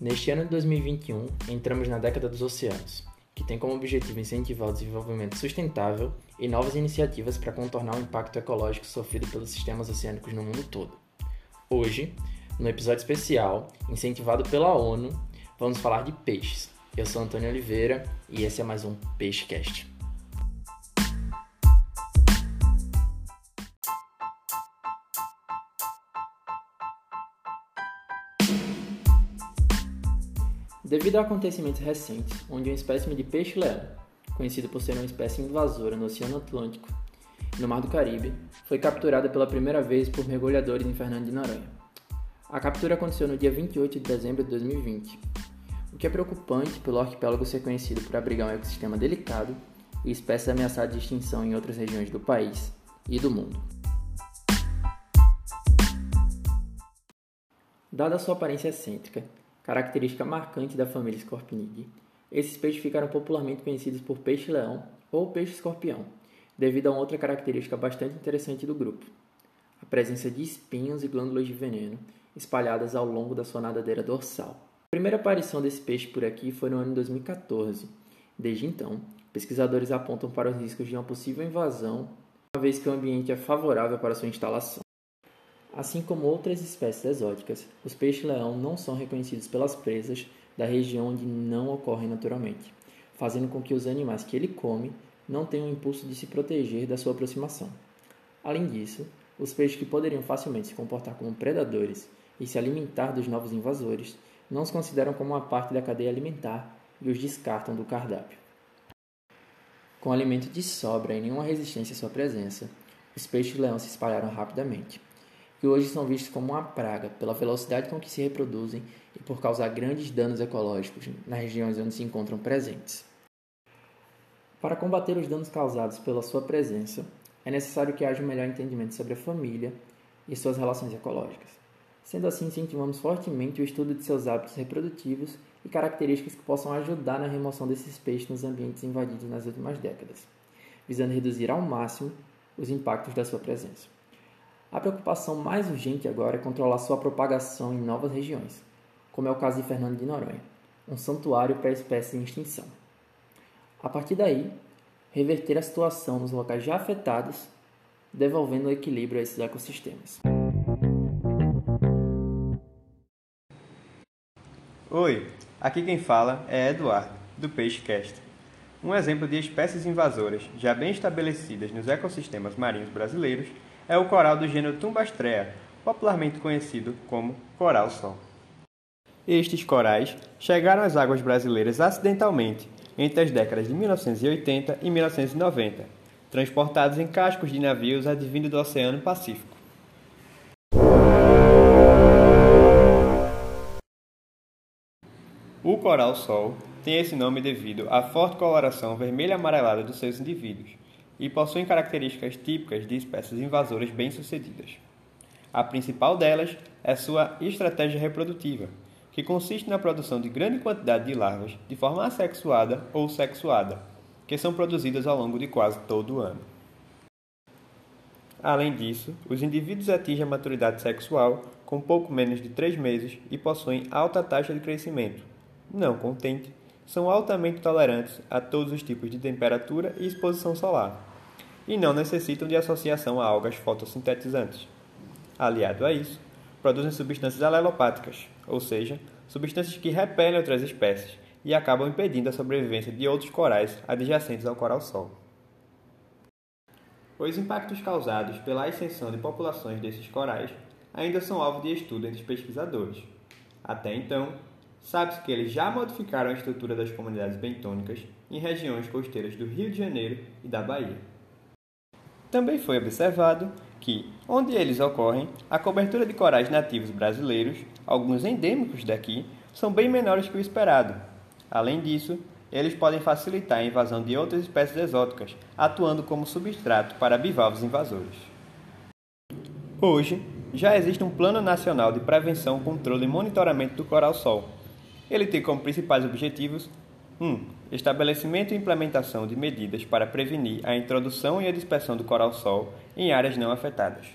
Neste ano de 2021, entramos na década dos oceanos, que tem como objetivo incentivar o desenvolvimento sustentável e novas iniciativas para contornar o impacto ecológico sofrido pelos sistemas oceânicos no mundo todo. Hoje, no episódio especial, incentivado pela ONU, vamos falar de peixes. Eu sou Antônio Oliveira e esse é mais um PeixeCast. Devido a acontecimentos recentes, onde uma espécime de peixe-leão, conhecido por ser uma espécie invasora no Oceano Atlântico e no Mar do Caribe, foi capturada pela primeira vez por mergulhadores em Fernando de Noronha. A captura aconteceu no dia 28 de dezembro de 2020, o que é preocupante pelo arquipélago ser conhecido por abrigar um ecossistema delicado e espécies ameaçadas de extinção em outras regiões do país e do mundo. Dada sua aparência excêntrica, característica marcante da família Scorpinidae. Esses peixes ficaram popularmente conhecidos por peixe-leão ou peixe-escorpião, devido a outra característica bastante interessante do grupo: a presença de espinhos e glândulas de veneno espalhadas ao longo da sua nadadeira dorsal. A primeira aparição desse peixe por aqui foi no ano de 2014. Desde então, pesquisadores apontam para os riscos de uma possível invasão, uma vez que o ambiente é favorável para sua instalação. Assim como outras espécies exóticas, os peixes-leão não são reconhecidos pelas presas da região onde não ocorrem naturalmente, fazendo com que os animais que ele come não tenham o impulso de se proteger da sua aproximação. Além disso, os peixes que poderiam facilmente se comportar como predadores e se alimentar dos novos invasores não os consideram como uma parte da cadeia alimentar e os descartam do cardápio. Com alimento de sobra e nenhuma resistência à sua presença, os peixes-leão se espalharam rapidamente que hoje são vistos como uma praga pela velocidade com que se reproduzem e por causar grandes danos ecológicos nas regiões onde se encontram presentes. Para combater os danos causados pela sua presença, é necessário que haja um melhor entendimento sobre a família e suas relações ecológicas. Sendo assim, incentivamos fortemente o estudo de seus hábitos reprodutivos e características que possam ajudar na remoção desses peixes nos ambientes invadidos nas últimas décadas, visando reduzir ao máximo os impactos da sua presença. A preocupação mais urgente agora é controlar sua propagação em novas regiões, como é o caso de Fernando de Noronha, um santuário para espécies em extinção. A partir daí, reverter a situação nos locais já afetados, devolvendo o equilíbrio a esses ecossistemas. Oi, aqui quem fala é Eduardo, do PeixeCast. Um exemplo de espécies invasoras já bem estabelecidas nos ecossistemas marinhos brasileiros é o coral do gênero Tumbastrea, popularmente conhecido como coral-sol. Estes corais chegaram às águas brasileiras acidentalmente entre as décadas de 1980 e 1990, transportados em cascos de navios advindo do Oceano Pacífico. O coral-sol tem esse nome devido à forte coloração vermelha-amarelada dos seus indivíduos, e possuem características típicas de espécies invasoras bem-sucedidas. A principal delas é sua estratégia reprodutiva, que consiste na produção de grande quantidade de larvas de forma assexuada ou sexuada, que são produzidas ao longo de quase todo o ano. Além disso, os indivíduos atingem a maturidade sexual com pouco menos de 3 meses e possuem alta taxa de crescimento. Não contente, são altamente tolerantes a todos os tipos de temperatura e exposição solar, e não necessitam de associação a algas fotossintetizantes. Aliado a isso, produzem substâncias alelopáticas, ou seja, substâncias que repelem outras espécies e acabam impedindo a sobrevivência de outros corais adjacentes ao coral-sol. Os impactos causados pela ascensão de populações desses corais ainda são alvo de estudo entre os pesquisadores. Até então, sabe-se que eles já modificaram a estrutura das comunidades bentônicas em regiões costeiras do Rio de Janeiro e da Bahia. Também foi observado que, onde eles ocorrem, a cobertura de corais nativos brasileiros, alguns endêmicos daqui, são bem menores que o esperado. Além disso, eles podem facilitar a invasão de outras espécies exóticas, atuando como substrato para bivalves invasores. Hoje, já existe um Plano Nacional de Prevenção, Controle e Monitoramento do Coral-Sol. Ele tem como principais objetivos 1. Um, estabelecimento e implementação de medidas para prevenir a introdução e a dispersão do coral-sol em áreas não afetadas.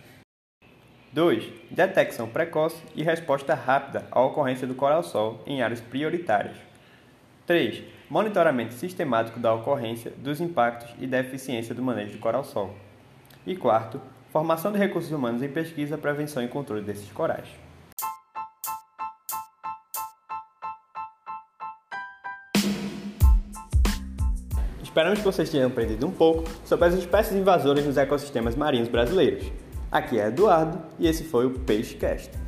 2. Detecção precoce e resposta rápida à ocorrência do coral-sol em áreas prioritárias. 3. Monitoramento sistemático da ocorrência, dos impactos e da eficiência do manejo do coral-sol. E quarto, formação de recursos humanos em pesquisa, prevenção e controle desses corais. Esperamos que vocês tenham aprendido um pouco sobre as espécies invasoras nos ecossistemas marinhos brasileiros. Aqui é Eduardo e esse foi o PeixeCast.